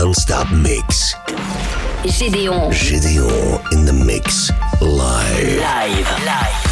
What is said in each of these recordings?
non-stop mix. Gédéon. Gideon in the mix live. Live. Live.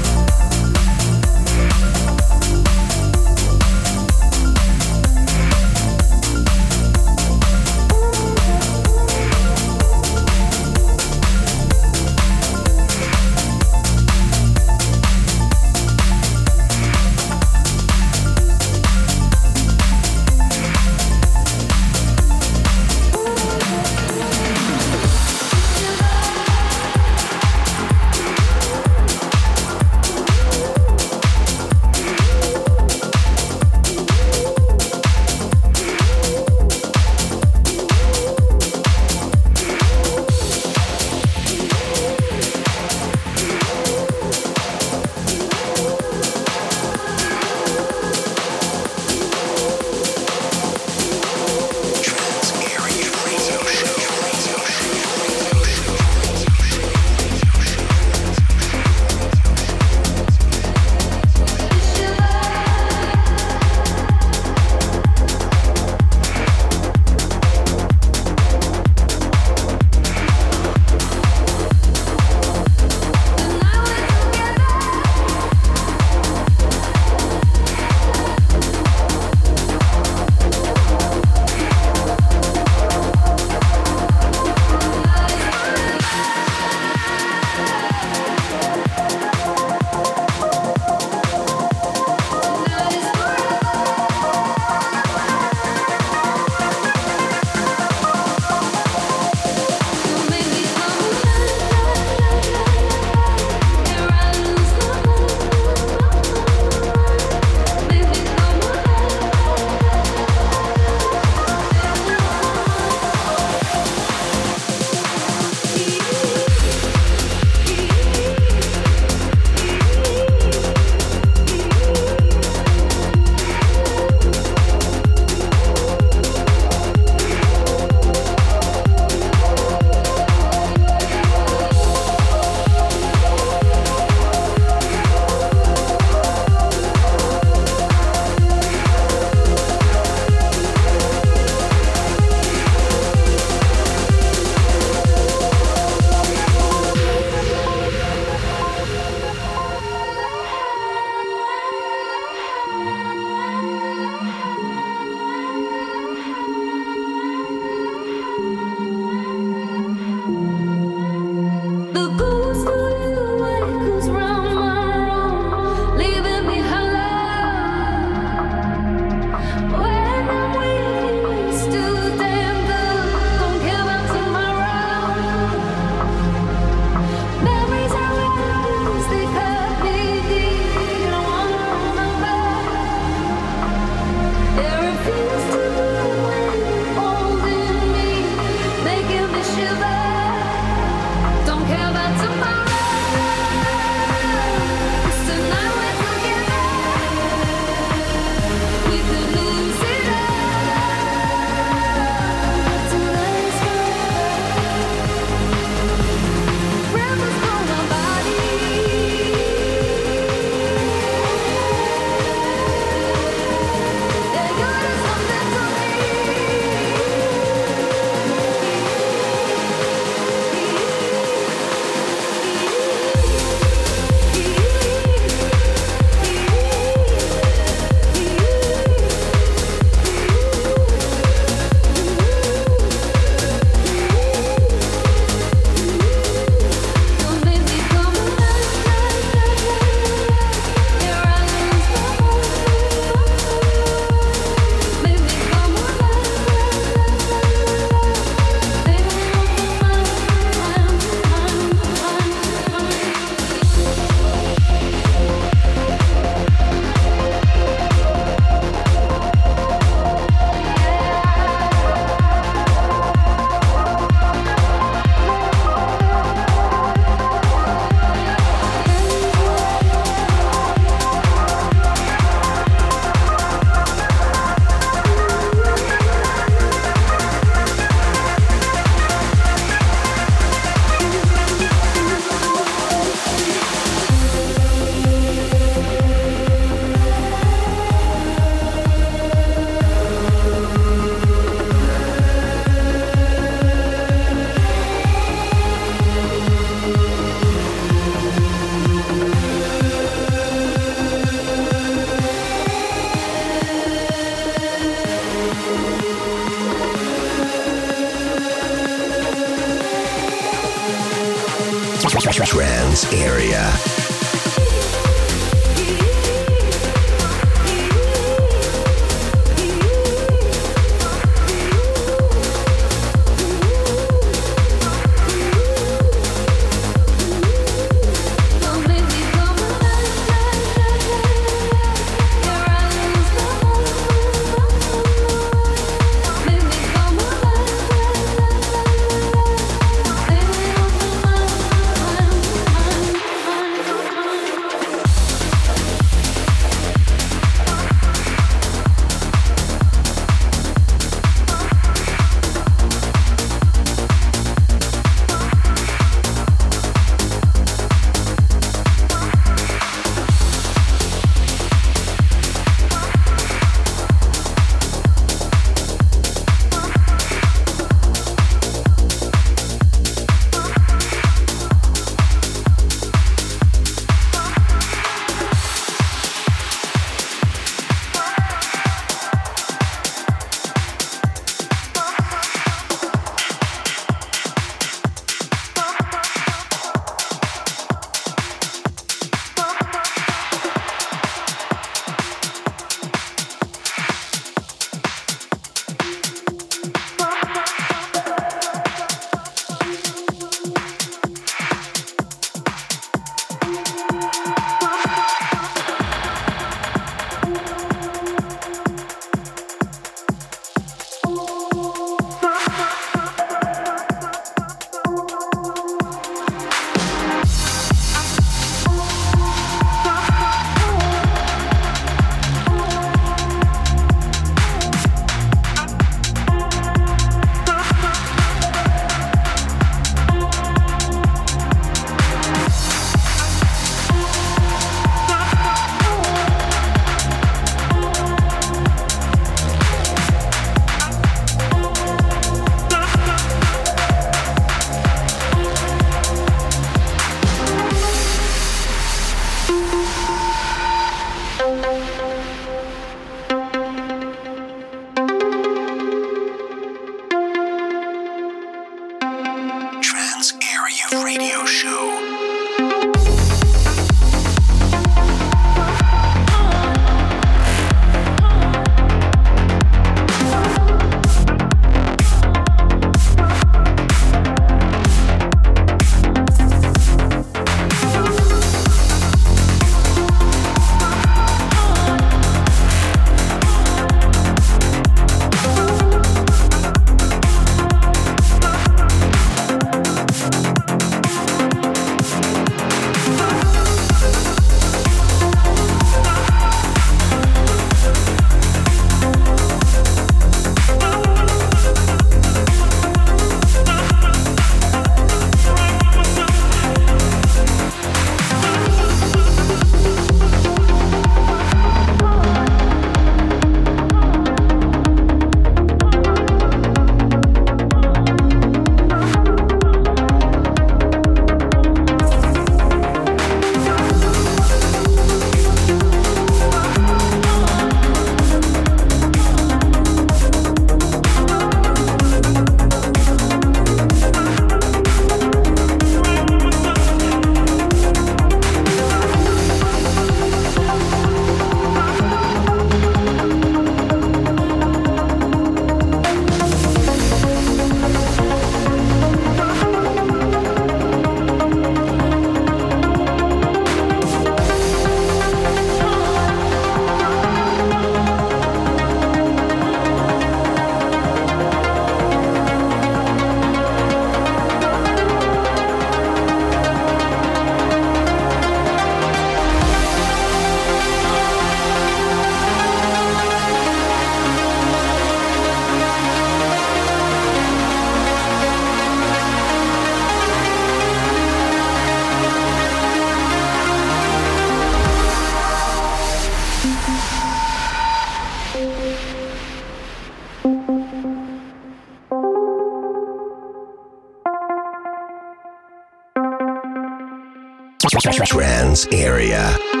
Trance area.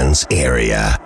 trance area.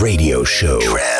Radio Show. Trans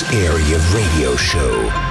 Area Radio Show.